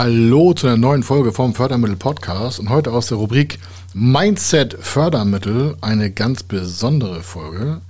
Hallo zu einer neuen Folge vom Fördermittel Podcast und heute aus der Rubrik Mindset Fördermittel eine ganz besondere Folge.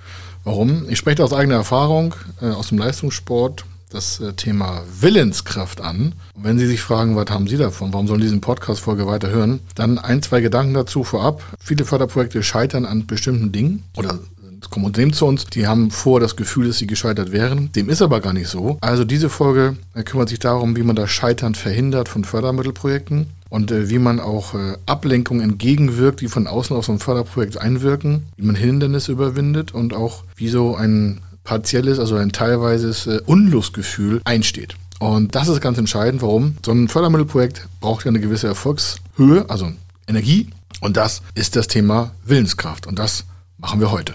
Warum? Ich spreche aus eigener Erfahrung äh, aus dem Leistungssport das äh, Thema Willenskraft an. Und wenn Sie sich fragen, was haben Sie davon? Warum sollen Sie diesen Podcast-Folge weiter hören? Dann ein, zwei Gedanken dazu vorab. Viele Förderprojekte scheitern an bestimmten Dingen oder es kommen Unternehmen zu uns, die haben vor das Gefühl, dass sie gescheitert wären. Dem ist aber gar nicht so. Also diese Folge äh, kümmert sich darum, wie man das Scheitern verhindert von Fördermittelprojekten und äh, wie man auch äh, Ablenkungen entgegenwirkt, die von außen auf so ein Förderprojekt einwirken, wie man Hindernisse überwindet und auch wie so ein partielles, also ein teilweises äh, Unlustgefühl einsteht. Und das ist ganz entscheidend. Warum? So ein Fördermittelprojekt braucht ja eine gewisse Erfolgshöhe, also Energie. Und das ist das Thema Willenskraft. Und das machen wir heute.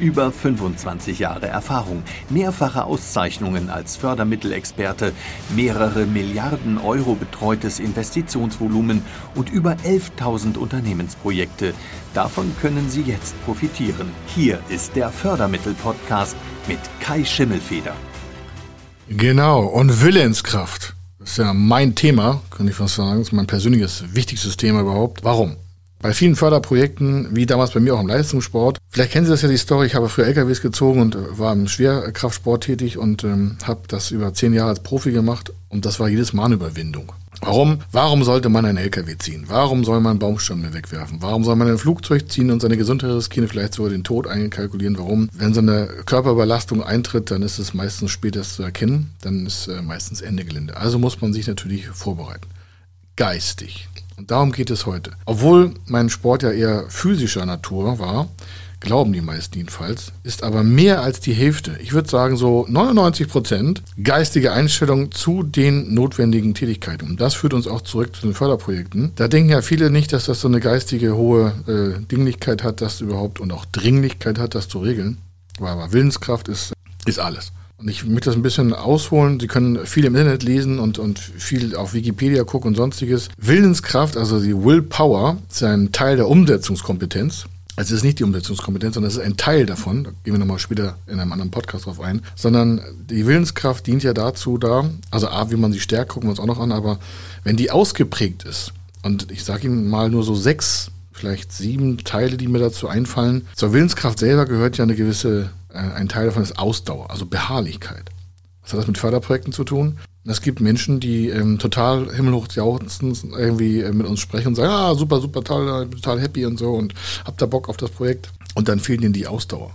Über 25 Jahre Erfahrung, mehrfache Auszeichnungen als Fördermittelexperte, mehrere Milliarden Euro betreutes Investitionsvolumen und über 11.000 Unternehmensprojekte. Davon können Sie jetzt profitieren. Hier ist der Fördermittel-Podcast mit Kai Schimmelfeder. Genau, und Willenskraft. Das ist ja mein Thema, kann ich fast sagen. Das ist mein persönliches, wichtigstes Thema überhaupt. Warum? Bei vielen Förderprojekten, wie damals bei mir auch im Leistungssport, vielleicht kennen Sie das ja die Story, ich habe früher LKWs gezogen und äh, war im Schwerkraftsport tätig und ähm, habe das über zehn Jahre als Profi gemacht und das war jedes Mal eine Überwindung. Warum? Warum sollte man einen LKW ziehen? Warum soll man Baumstämme wegwerfen? Warum soll man ein Flugzeug ziehen und seine Gesundheit riskieren, vielleicht sogar den Tod einkalkulieren? Warum? Wenn so eine Körperüberlastung eintritt, dann ist es meistens spätest zu erkennen, dann ist äh, meistens Ende Gelände. Also muss man sich natürlich vorbereiten. Geistig. Und darum geht es heute. Obwohl mein Sport ja eher physischer Natur war, glauben die meisten jedenfalls, ist aber mehr als die Hälfte, ich würde sagen so 99 Prozent, geistige Einstellung zu den notwendigen Tätigkeiten. Und das führt uns auch zurück zu den Förderprojekten. Da denken ja viele nicht, dass das so eine geistige hohe äh, Dinglichkeit hat, das überhaupt und auch Dringlichkeit hat, das zu regeln. Aber Willenskraft ist, ist alles. Und ich möchte das ein bisschen ausholen. Sie können viel im Internet lesen und, und viel auf Wikipedia gucken und sonstiges. Willenskraft, also die Willpower, ist ein Teil der Umsetzungskompetenz. Also es ist nicht die Umsetzungskompetenz, sondern es ist ein Teil davon. Da gehen wir nochmal später in einem anderen Podcast drauf ein. Sondern die Willenskraft dient ja dazu da, also A, wie man sie stärkt, gucken wir uns auch noch an, aber wenn die ausgeprägt ist, und ich sage Ihnen mal nur so sechs, vielleicht sieben Teile, die mir dazu einfallen. Zur Willenskraft selber gehört ja eine gewisse äh, ein Teil davon ist Ausdauer, also Beharrlichkeit. Was hat das mit Förderprojekten zu tun? Es gibt Menschen, die ähm, total himmelhoch jauchzend irgendwie äh, mit uns sprechen und sagen, ah, super, super toll, total happy und so und habt da Bock auf das Projekt. Und dann fehlt ihnen die Ausdauer.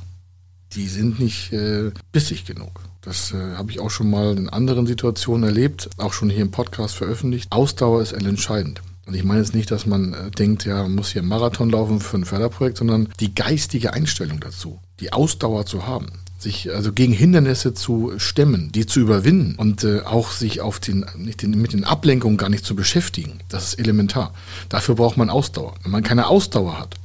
Die sind nicht äh, bissig genug. Das äh, habe ich auch schon mal in anderen Situationen erlebt, auch schon hier im Podcast veröffentlicht. Ausdauer ist entscheidend. Und ich meine jetzt nicht, dass man äh, denkt, ja, man muss hier einen Marathon laufen für ein Förderprojekt, sondern die geistige Einstellung dazu, die Ausdauer zu haben sich also gegen Hindernisse zu stemmen, die zu überwinden und äh, auch sich auf den, nicht den, mit den Ablenkungen gar nicht zu beschäftigen. Das ist elementar. Dafür braucht man Ausdauer. Wenn man keine Ausdauer hat,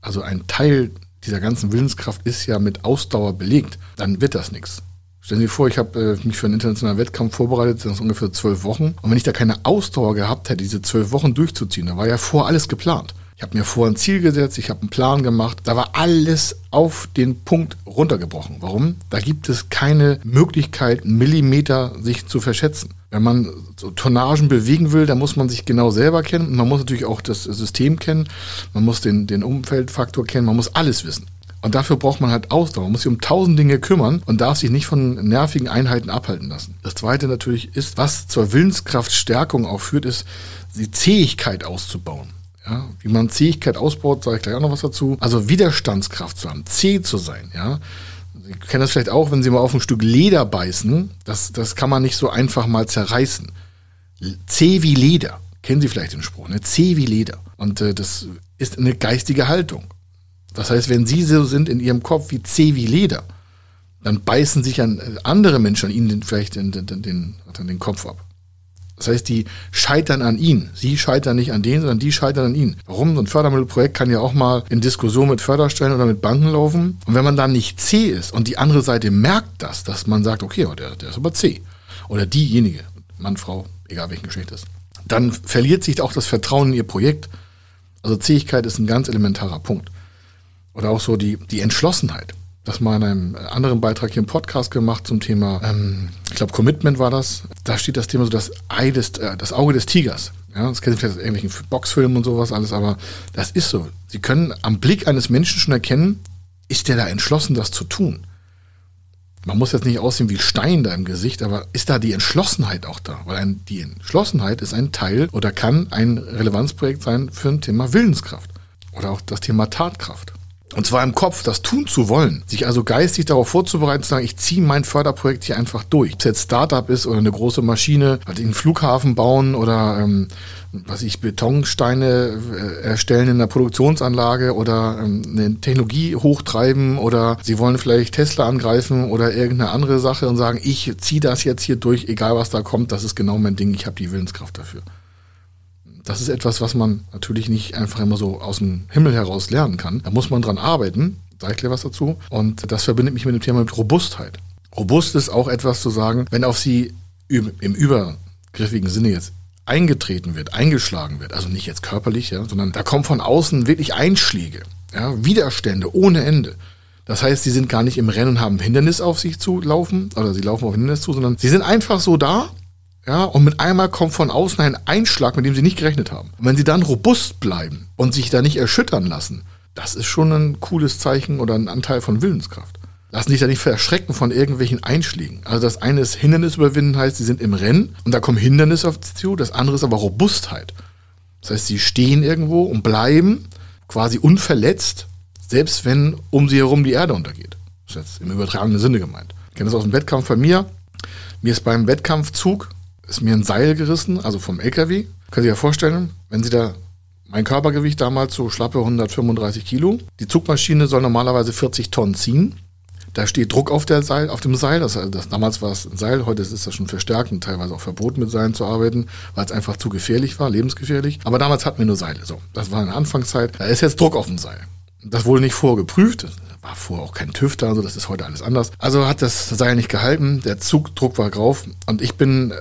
also ein Teil dieser ganzen Willenskraft ist ja mit Ausdauer belegt, dann wird das nichts. Stellen Sie sich vor, ich habe äh, mich für einen internationalen Wettkampf vorbereitet, das ist ungefähr zwölf Wochen. Und wenn ich da keine Ausdauer gehabt hätte, diese zwölf Wochen durchzuziehen, da war ja vor alles geplant. Ich habe mir vor ein Ziel gesetzt, ich habe einen Plan gemacht. Da war alles auf den Punkt runtergebrochen. Warum? Da gibt es keine Möglichkeit, Millimeter sich zu verschätzen. Wenn man so Tonnagen bewegen will, dann muss man sich genau selber kennen. Man muss natürlich auch das System kennen. Man muss den, den Umfeldfaktor kennen. Man muss alles wissen. Und dafür braucht man halt Ausdauer. Man muss sich um tausend Dinge kümmern und darf sich nicht von nervigen Einheiten abhalten lassen. Das zweite natürlich ist, was zur Willenskraftstärkung auch führt, ist, die Zähigkeit auszubauen. Ja, wie man Zähigkeit ausbaut, sage ich gleich auch noch was dazu. Also Widerstandskraft zu haben, zäh zu sein, ja. Sie kennen das vielleicht auch, wenn Sie mal auf ein Stück Leder beißen. Das, das kann man nicht so einfach mal zerreißen. Zäh wie Leder. Kennen Sie vielleicht den Spruch, ne? Zäh wie Leder. Und äh, das ist eine geistige Haltung. Das heißt, wenn sie so sind in ihrem Kopf wie zäh wie Leder, dann beißen sich an andere Menschen an ihnen vielleicht den, den, den, den Kopf ab. Das heißt, die scheitern an ihnen. Sie scheitern nicht an denen, sondern die scheitern an ihnen. Warum? So ein Fördermittelprojekt kann ja auch mal in Diskussion mit Förderstellen oder mit Banken laufen. Und wenn man dann nicht C ist und die andere Seite merkt das, dass man sagt, okay, der, der ist aber C. Oder diejenige, Mann, Frau, egal welchen Geschlecht ist, dann verliert sich auch das Vertrauen in ihr Projekt. Also Zähigkeit ist ein ganz elementarer Punkt. Oder auch so die, die Entschlossenheit das mal in einem anderen Beitrag hier im Podcast gemacht zum Thema, ähm, ich glaube, Commitment war das. Da steht das Thema so das Ei des, äh, das Auge des Tigers. Ja, das kennen Sie vielleicht aus irgendwelchen Boxfilmen und sowas alles, aber das ist so. Sie können am Blick eines Menschen schon erkennen, ist der da entschlossen, das zu tun? Man muss jetzt nicht aussehen wie Stein da im Gesicht, aber ist da die Entschlossenheit auch da? Weil ein, die Entschlossenheit ist ein Teil oder kann ein Relevanzprojekt sein für ein Thema Willenskraft oder auch das Thema Tatkraft. Und zwar im Kopf, das tun zu wollen. Sich also geistig darauf vorzubereiten, zu sagen, ich ziehe mein Förderprojekt hier einfach durch. Ob es jetzt Startup ist oder eine große Maschine, halt einen Flughafen bauen oder ähm, was ich Betonsteine äh, erstellen in der Produktionsanlage oder ähm, eine Technologie hochtreiben oder sie wollen vielleicht Tesla angreifen oder irgendeine andere Sache und sagen, ich ziehe das jetzt hier durch, egal was da kommt, das ist genau mein Ding, ich habe die Willenskraft dafür das ist etwas, was man natürlich nicht einfach immer so aus dem Himmel heraus lernen kann. Da muss man dran arbeiten. Sag ich dir was dazu. Und das verbindet mich mit dem Thema mit Robustheit. Robust ist auch etwas zu sagen, wenn auf sie im übergriffigen Sinne jetzt eingetreten wird, eingeschlagen wird, also nicht jetzt körperlich, ja, sondern da kommen von außen wirklich Einschläge, ja, Widerstände ohne Ende. Das heißt, sie sind gar nicht im Rennen und haben Hindernis auf sich zu laufen, oder sie laufen auf Hindernis zu, sondern sie sind einfach so da ja, und mit einmal kommt von außen ein Einschlag, mit dem sie nicht gerechnet haben. Und wenn sie dann robust bleiben und sich da nicht erschüttern lassen, das ist schon ein cooles Zeichen oder ein Anteil von Willenskraft. Lassen sich da nicht verschrecken von irgendwelchen Einschlägen. Also das eine ist Hindernis überwinden, heißt, sie sind im Rennen und da kommen Hindernisse auf sie zu. Das andere ist aber Robustheit. Das heißt, sie stehen irgendwo und bleiben quasi unverletzt, selbst wenn um sie herum die Erde untergeht. Das ist jetzt im übertragenen Sinne gemeint. Ich kenne das aus dem Wettkampf bei mir. Mir ist beim Wettkampfzug ist mir ein Seil gerissen, also vom LKW. Können Sie sich ja vorstellen, wenn Sie da mein Körpergewicht damals so schlappe 135 Kilo. Die Zugmaschine soll normalerweise 40 Tonnen ziehen. Da steht Druck auf, der Seil, auf dem Seil. Das, das, damals war es ein Seil, heute ist das schon verstärkt und teilweise auch verboten mit Seilen zu arbeiten, weil es einfach zu gefährlich war, lebensgefährlich. Aber damals hatten wir nur Seile. So, das war in der Anfangszeit. Da ist jetzt Druck auf dem Seil. Das wurde nicht vorgeprüft. Das war vorher auch kein TÜV da, also das ist heute alles anders. Also hat das Seil nicht gehalten, der Zugdruck war drauf und ich bin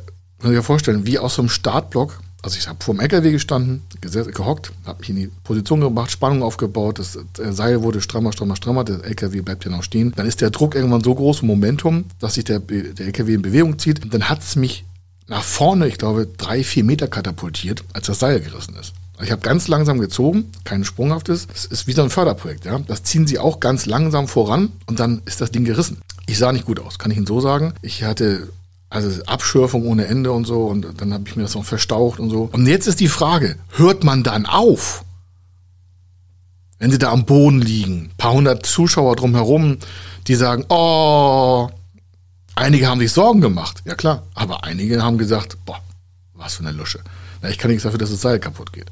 muss ich mir vorstellen, wie aus so einem Startblock. Also ich habe vor dem LKW gestanden, gehockt, habe mich in die Position gemacht, Spannung aufgebaut, das Seil wurde strammer, strammer, strammer, der LKW bleibt ja noch stehen. Dann ist der Druck irgendwann so groß, Momentum, dass sich der, der LKW in Bewegung zieht. Dann hat es mich nach vorne, ich glaube, drei, vier Meter katapultiert, als das Seil gerissen ist. Ich habe ganz langsam gezogen, kein sprunghaftes. Es ist wie so ein Förderprojekt. Ja? Das ziehen sie auch ganz langsam voran und dann ist das Ding gerissen. Ich sah nicht gut aus, kann ich Ihnen so sagen. Ich hatte also Abschürfung ohne Ende und so. Und dann habe ich mir das noch verstaucht und so. Und jetzt ist die Frage, hört man dann auf? Wenn sie da am Boden liegen, paar hundert Zuschauer drumherum, die sagen, oh, einige haben sich Sorgen gemacht. Ja klar, aber einige haben gesagt, boah, was für eine Lusche. Na, ich kann nichts dafür, dass das Seil kaputt geht.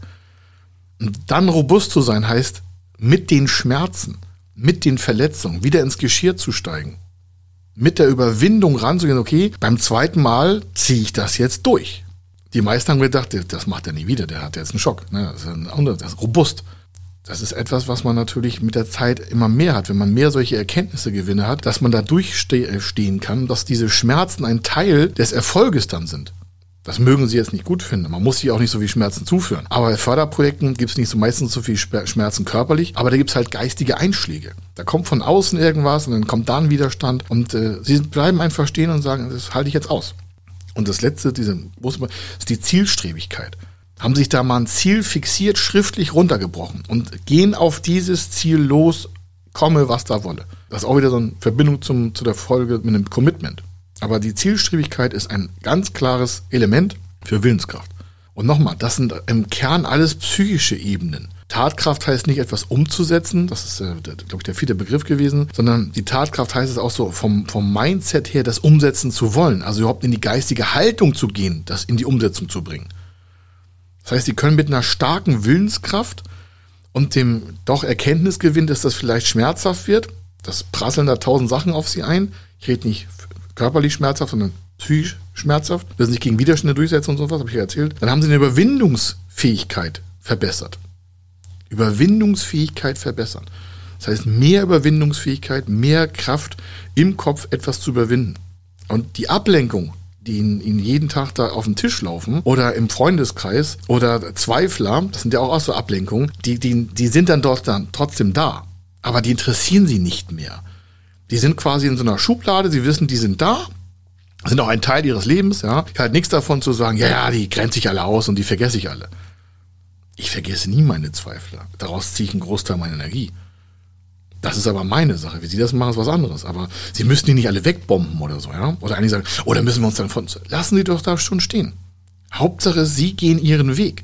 Und dann robust zu sein heißt, mit den Schmerzen, mit den Verletzungen wieder ins Geschirr zu steigen mit der Überwindung ranzugehen, okay, beim zweiten Mal ziehe ich das jetzt durch. Die meisten haben gedacht, das macht er nie wieder, der hat jetzt einen Schock. Ne? Das, ist ein, das ist robust. Das ist etwas, was man natürlich mit der Zeit immer mehr hat, wenn man mehr solche Erkenntnisse gewinne hat, dass man da durchstehen kann, dass diese Schmerzen ein Teil des Erfolges dann sind. Das mögen sie jetzt nicht gut finden. Man muss sich auch nicht so viel Schmerzen zuführen. Aber bei Förderprojekten gibt es nicht so meistens so viel Schmerzen körperlich, aber da gibt es halt geistige Einschläge. Da kommt von außen irgendwas und dann kommt da ein Widerstand und äh, sie bleiben einfach stehen und sagen, das halte ich jetzt aus. Und das letzte, diese, ist die Zielstrebigkeit. Haben sich da mal ein Ziel fixiert, schriftlich runtergebrochen und gehen auf dieses Ziel los, komme, was da wolle. Das ist auch wieder so eine Verbindung zum, zu der Folge mit einem Commitment. Aber die Zielstrebigkeit ist ein ganz klares Element für Willenskraft. Und nochmal, das sind im Kern alles psychische Ebenen. Tatkraft heißt nicht etwas umzusetzen, das ist, äh, glaube ich, der vierte Begriff gewesen, sondern die Tatkraft heißt es auch so vom, vom Mindset her, das umsetzen zu wollen, also überhaupt in die geistige Haltung zu gehen, das in die Umsetzung zu bringen. Das heißt, sie können mit einer starken Willenskraft und dem doch Erkenntnisgewinn, dass das vielleicht schmerzhaft wird, das prasseln da tausend Sachen auf sie ein. Ich rede nicht körperlich schmerzhaft, sondern psychisch schmerzhaft, dass sie sich gegen Widerstände durchsetzen und sowas, habe ich ja erzählt. Dann haben sie eine Überwindungsfähigkeit verbessert. Überwindungsfähigkeit verbessern. Das heißt, mehr Überwindungsfähigkeit, mehr Kraft im Kopf etwas zu überwinden. Und die Ablenkung, die ihnen, jeden Tag da auf den Tisch laufen oder im Freundeskreis oder Zweifler, das sind ja auch, auch so Ablenkungen, die, die, die sind dann dort dann trotzdem da. Aber die interessieren sie nicht mehr. Die sind quasi in so einer Schublade, sie wissen, die sind da, sind auch ein Teil ihres Lebens, ja. Ich halt nichts davon zu sagen, ja, ja, die grenze ich alle aus und die vergesse ich alle. Ich vergesse nie meine Zweifler. Daraus ziehe ich einen Großteil meiner Energie. Das ist aber meine Sache. Wie Sie das machen, ist was anderes. Aber Sie müssen die nicht alle wegbomben oder so, ja? Oder eigentlich sagen, oder müssen wir uns dann von, lassen Sie doch da schon stehen. Hauptsache, Sie gehen Ihren Weg.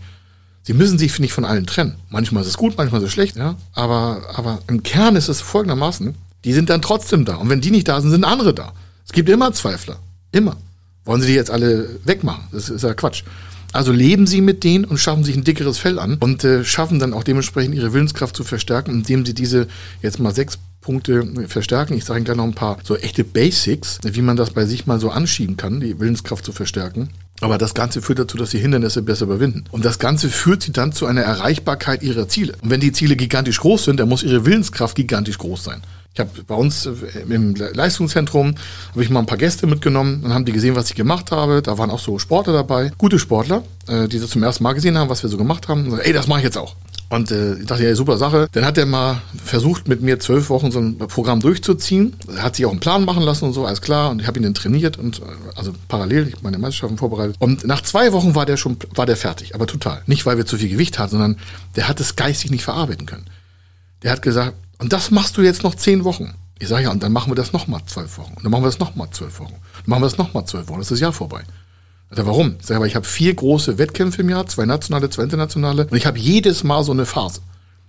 Sie müssen sich nicht von allen trennen. Manchmal ist es gut, manchmal ist es schlecht, ja? Aber, aber im Kern ist es folgendermaßen, die sind dann trotzdem da. Und wenn die nicht da sind, sind andere da. Es gibt immer Zweifler. Immer. Wollen Sie die jetzt alle wegmachen? Das ist ja Quatsch. Also leben sie mit denen und schaffen sich ein dickeres Fell an und äh, schaffen dann auch dementsprechend ihre Willenskraft zu verstärken, indem sie diese jetzt mal sechs Punkte äh, verstärken. Ich sage Ihnen gleich noch ein paar so echte Basics, wie man das bei sich mal so anschieben kann, die Willenskraft zu verstärken. Aber das Ganze führt dazu, dass sie Hindernisse besser überwinden. Und das Ganze führt sie dann zu einer Erreichbarkeit ihrer Ziele. Und wenn die Ziele gigantisch groß sind, dann muss ihre Willenskraft gigantisch groß sein. Ich habe bei uns äh, im Leistungszentrum habe ich mal ein paar Gäste mitgenommen und haben die gesehen, was ich gemacht habe. Da waren auch so Sportler dabei, gute Sportler, äh, die das zum ersten Mal gesehen haben, was wir so gemacht haben. So, Ey, das mache ich jetzt auch. Und äh, ich dachte, ja, super Sache. Dann hat er mal versucht, mit mir zwölf Wochen so ein Programm durchzuziehen. Hat sich auch einen Plan machen lassen und so, alles klar. Und ich habe ihn dann trainiert und äh, also parallel, ich meine Meisterschaften vorbereitet. Und nach zwei Wochen war der schon, war der fertig, aber total. Nicht, weil wir zu viel Gewicht hatten, sondern der hat es geistig nicht verarbeiten können. Der hat gesagt, und das machst du jetzt noch zehn Wochen. Ich sage ja, und dann machen wir das nochmal zwölf Wochen. Und dann machen wir das nochmal zwölf Wochen. Dann machen wir das nochmal zwölf Wochen. Das ist das Jahr vorbei. Also warum? Ich sage aber, ich habe vier große Wettkämpfe im Jahr, zwei nationale, zwei internationale. Und ich habe jedes Mal so eine Phase.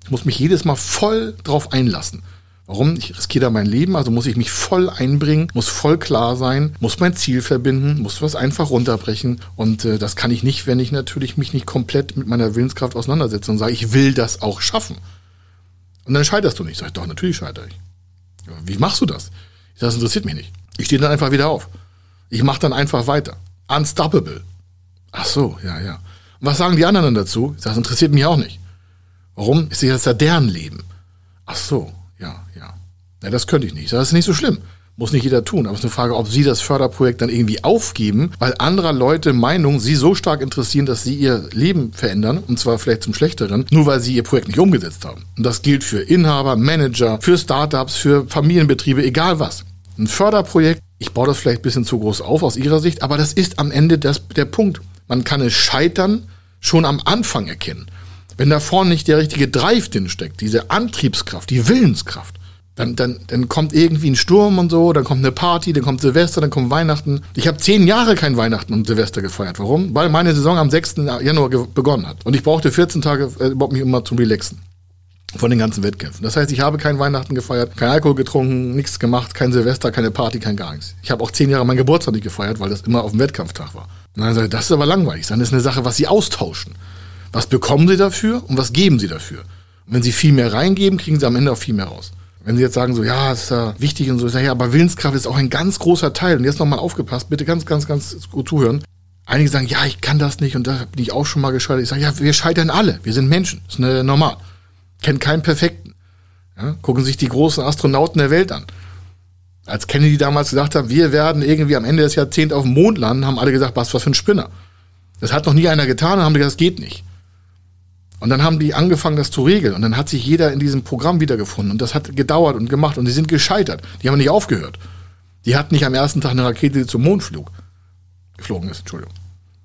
Ich muss mich jedes Mal voll drauf einlassen. Warum? Ich riskiere da mein Leben, also muss ich mich voll einbringen, muss voll klar sein, muss mein Ziel verbinden, muss was einfach runterbrechen. Und äh, das kann ich nicht, wenn ich natürlich mich nicht komplett mit meiner Willenskraft auseinandersetze und sage, ich will das auch schaffen. Und dann scheiterst du nicht. Ich, doch, natürlich scheitere ich. Wie machst du das? Ich sage, das interessiert mich nicht. Ich stehe dann einfach wieder auf. Ich mache dann einfach weiter. Unstoppable. Ach so, ja, ja. Und was sagen die anderen dann dazu? Ich sage, das interessiert mich auch nicht. Warum? Ich sehe, das ist ja deren Leben. Ach so, ja, ja. Ja, das könnte ich nicht. Das ist nicht so schlimm. Muss nicht jeder tun. Aber es ist eine Frage, ob Sie das Förderprojekt dann irgendwie aufgeben, weil anderer Leute Meinungen Sie so stark interessieren, dass Sie Ihr Leben verändern, und zwar vielleicht zum Schlechteren, nur weil Sie Ihr Projekt nicht umgesetzt haben. Und das gilt für Inhaber, Manager, für Startups, für Familienbetriebe, egal was. Ein Förderprojekt, ich baue das vielleicht ein bisschen zu groß auf aus Ihrer Sicht, aber das ist am Ende das, der Punkt. Man kann es scheitern schon am Anfang erkennen. Wenn da vorne nicht der richtige Drive drin steckt, diese Antriebskraft, die Willenskraft, dann, dann, dann kommt irgendwie ein Sturm und so, dann kommt eine Party, dann kommt Silvester, dann kommt Weihnachten. Ich habe zehn Jahre kein Weihnachten und Silvester gefeiert. Warum? Weil meine Saison am 6. Januar begonnen hat. Und ich brauchte 14 Tage äh, überhaupt mich immer zum Relaxen. Von den ganzen Wettkämpfen. Das heißt, ich habe kein Weihnachten gefeiert, kein Alkohol getrunken, nichts gemacht, kein Silvester, keine Party, kein gar nichts. Ich habe auch zehn Jahre meinen Geburtstag nicht gefeiert, weil das immer auf dem Wettkampftag war. Und dann sage ich, das ist aber langweilig. Dann ist eine Sache, was Sie austauschen. Was bekommen Sie dafür und was geben Sie dafür? Und wenn Sie viel mehr reingeben, kriegen Sie am Ende auch viel mehr raus. Wenn Sie jetzt sagen, so, ja, ist ja wichtig und so, ich sage, ja, aber Willenskraft ist auch ein ganz großer Teil. Und jetzt nochmal aufgepasst, bitte ganz, ganz, ganz gut zuhören. Einige sagen, ja, ich kann das nicht und da bin ich auch schon mal gescheitert. Ich sage, ja, wir scheitern alle. Wir sind Menschen. Das ist eine, normal. Kennen keinen Perfekten. Ja? Gucken sich die großen Astronauten der Welt an. Als Kennedy damals gesagt hat, wir werden irgendwie am Ende des Jahrzehnts auf dem Mond landen, haben alle gesagt, was, was für ein Spinner. Das hat noch nie einer getan und haben gesagt, das geht nicht. Und dann haben die angefangen, das zu regeln. Und dann hat sich jeder in diesem Programm wiedergefunden. Und das hat gedauert und gemacht. Und die sind gescheitert. Die haben nicht aufgehört. Die hatten nicht am ersten Tag eine Rakete, die zum Mond flog. Geflogen ist, Entschuldigung.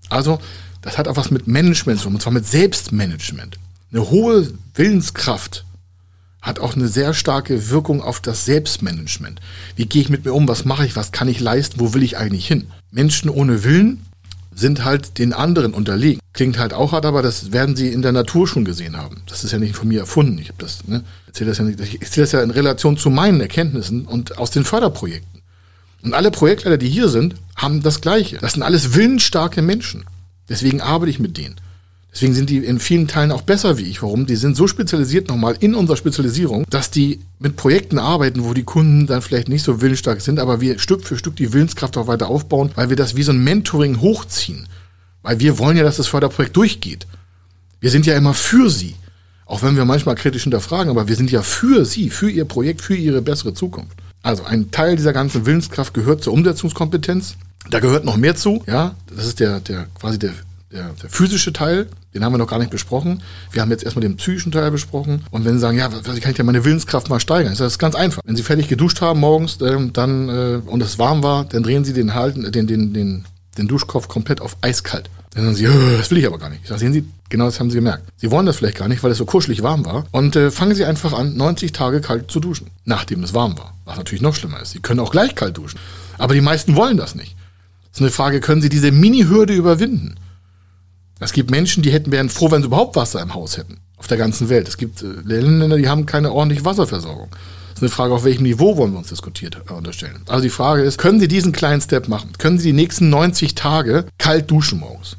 Also, das hat auch was mit Management zu tun. Und zwar mit Selbstmanagement. Eine hohe Willenskraft hat auch eine sehr starke Wirkung auf das Selbstmanagement. Wie gehe ich mit mir um? Was mache ich? Was kann ich leisten? Wo will ich eigentlich hin? Menschen ohne Willen sind halt den anderen unterlegen. Klingt halt auch hart, aber das werden sie in der Natur schon gesehen haben. Das ist ja nicht von mir erfunden. Ich habe das, ne, erzähle das ja nicht. Ich erzähle das ja in Relation zu meinen Erkenntnissen und aus den Förderprojekten. Und alle Projektleiter, die hier sind, haben das Gleiche. Das sind alles willensstarke Menschen. Deswegen arbeite ich mit denen. Deswegen sind die in vielen Teilen auch besser wie ich. Warum? Die sind so spezialisiert nochmal in unserer Spezialisierung, dass die mit Projekten arbeiten, wo die Kunden dann vielleicht nicht so willensstark sind, aber wir Stück für Stück die Willenskraft auch weiter aufbauen, weil wir das wie so ein Mentoring hochziehen. Weil wir wollen ja, dass das Förderprojekt durchgeht. Wir sind ja immer für sie. Auch wenn wir manchmal kritisch hinterfragen, aber wir sind ja für sie, für ihr Projekt, für ihre bessere Zukunft. Also ein Teil dieser ganzen Willenskraft gehört zur Umsetzungskompetenz. Da gehört noch mehr zu, ja. Das ist der, der quasi der der, der, physische Teil, den haben wir noch gar nicht besprochen. Wir haben jetzt erstmal den psychischen Teil besprochen. Und wenn Sie sagen, ja, wie kann ich denn meine Willenskraft mal steigern? Ist das ganz einfach. Wenn Sie fertig geduscht haben morgens, ähm, dann, äh, und es warm war, dann drehen Sie den Halten, den, den, den, den Duschkopf komplett auf eiskalt. Dann sagen Sie, das will ich aber gar nicht. Ich sage, sehen Sie, genau das haben Sie gemerkt. Sie wollen das vielleicht gar nicht, weil es so kuschelig warm war. Und äh, fangen Sie einfach an, 90 Tage kalt zu duschen, nachdem es warm war. Was natürlich noch schlimmer ist. Sie können auch gleich kalt duschen. Aber die meisten wollen das nicht. Das ist eine Frage, können Sie diese Mini-Hürde überwinden? Es gibt Menschen, die hätten wären froh, wenn sie überhaupt Wasser im Haus hätten. Auf der ganzen Welt. Es gibt äh, Länder, die haben keine ordentliche Wasserversorgung. Das ist eine Frage, auf welchem Niveau wollen wir uns diskutiert äh, unterstellen. Also die Frage ist, können Sie diesen kleinen Step machen? Können Sie die nächsten 90 Tage kalt duschen morgens?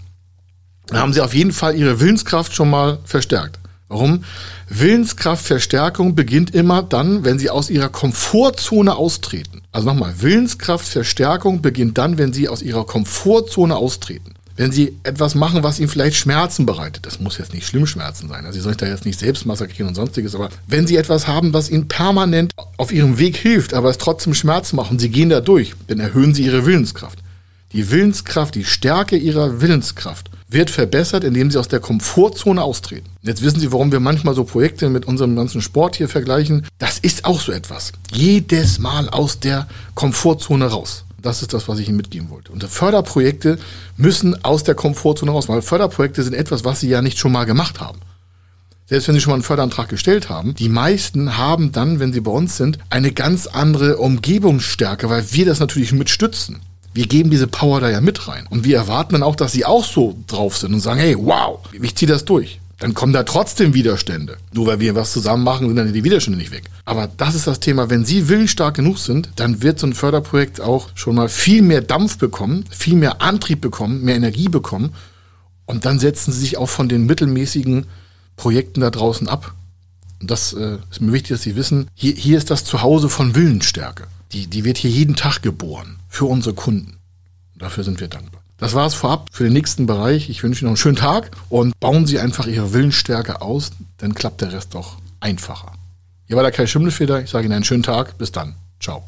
Dann haben Sie auf jeden Fall Ihre Willenskraft schon mal verstärkt. Warum? Willenskraftverstärkung beginnt immer dann, wenn Sie aus Ihrer Komfortzone austreten. Also nochmal, Willenskraftverstärkung beginnt dann, wenn Sie aus Ihrer Komfortzone austreten wenn sie etwas machen, was ihnen vielleicht Schmerzen bereitet, das muss jetzt nicht schlimm Schmerzen sein, also sie sollen sich da jetzt nicht selbst massakrieren und sonstiges, aber wenn sie etwas haben, was ihnen permanent auf ihrem Weg hilft, aber es trotzdem Schmerzen macht und sie gehen da durch, dann erhöhen sie ihre Willenskraft. Die Willenskraft, die Stärke ihrer Willenskraft wird verbessert, indem sie aus der Komfortzone austreten. Jetzt wissen Sie, warum wir manchmal so Projekte mit unserem ganzen Sport hier vergleichen. Das ist auch so etwas. Jedes Mal aus der Komfortzone raus. Das ist das, was ich Ihnen mitgeben wollte. Und Förderprojekte müssen aus der Komfortzone raus, weil Förderprojekte sind etwas, was Sie ja nicht schon mal gemacht haben. Selbst wenn Sie schon mal einen Förderantrag gestellt haben, die meisten haben dann, wenn sie bei uns sind, eine ganz andere Umgebungsstärke, weil wir das natürlich mitstützen. Wir geben diese Power da ja mit rein. Und wir erwarten dann auch, dass sie auch so drauf sind und sagen, hey, wow, ich ziehe das durch dann kommen da trotzdem Widerstände. Nur weil wir was zusammen machen, sind dann die Widerstände nicht weg. Aber das ist das Thema. Wenn Sie willensstark genug sind, dann wird so ein Förderprojekt auch schon mal viel mehr Dampf bekommen, viel mehr Antrieb bekommen, mehr Energie bekommen. Und dann setzen Sie sich auch von den mittelmäßigen Projekten da draußen ab. Und das äh, ist mir wichtig, dass Sie wissen, hier, hier ist das Zuhause von Willensstärke. Die, die wird hier jeden Tag geboren für unsere Kunden. Und dafür sind wir dankbar. Das war es vorab für den nächsten Bereich. Ich wünsche Ihnen noch einen schönen Tag und bauen Sie einfach Ihre Willensstärke aus, dann klappt der Rest doch einfacher. Hier war der Kai Schimmelfeder. Ich sage Ihnen einen schönen Tag. Bis dann. Ciao.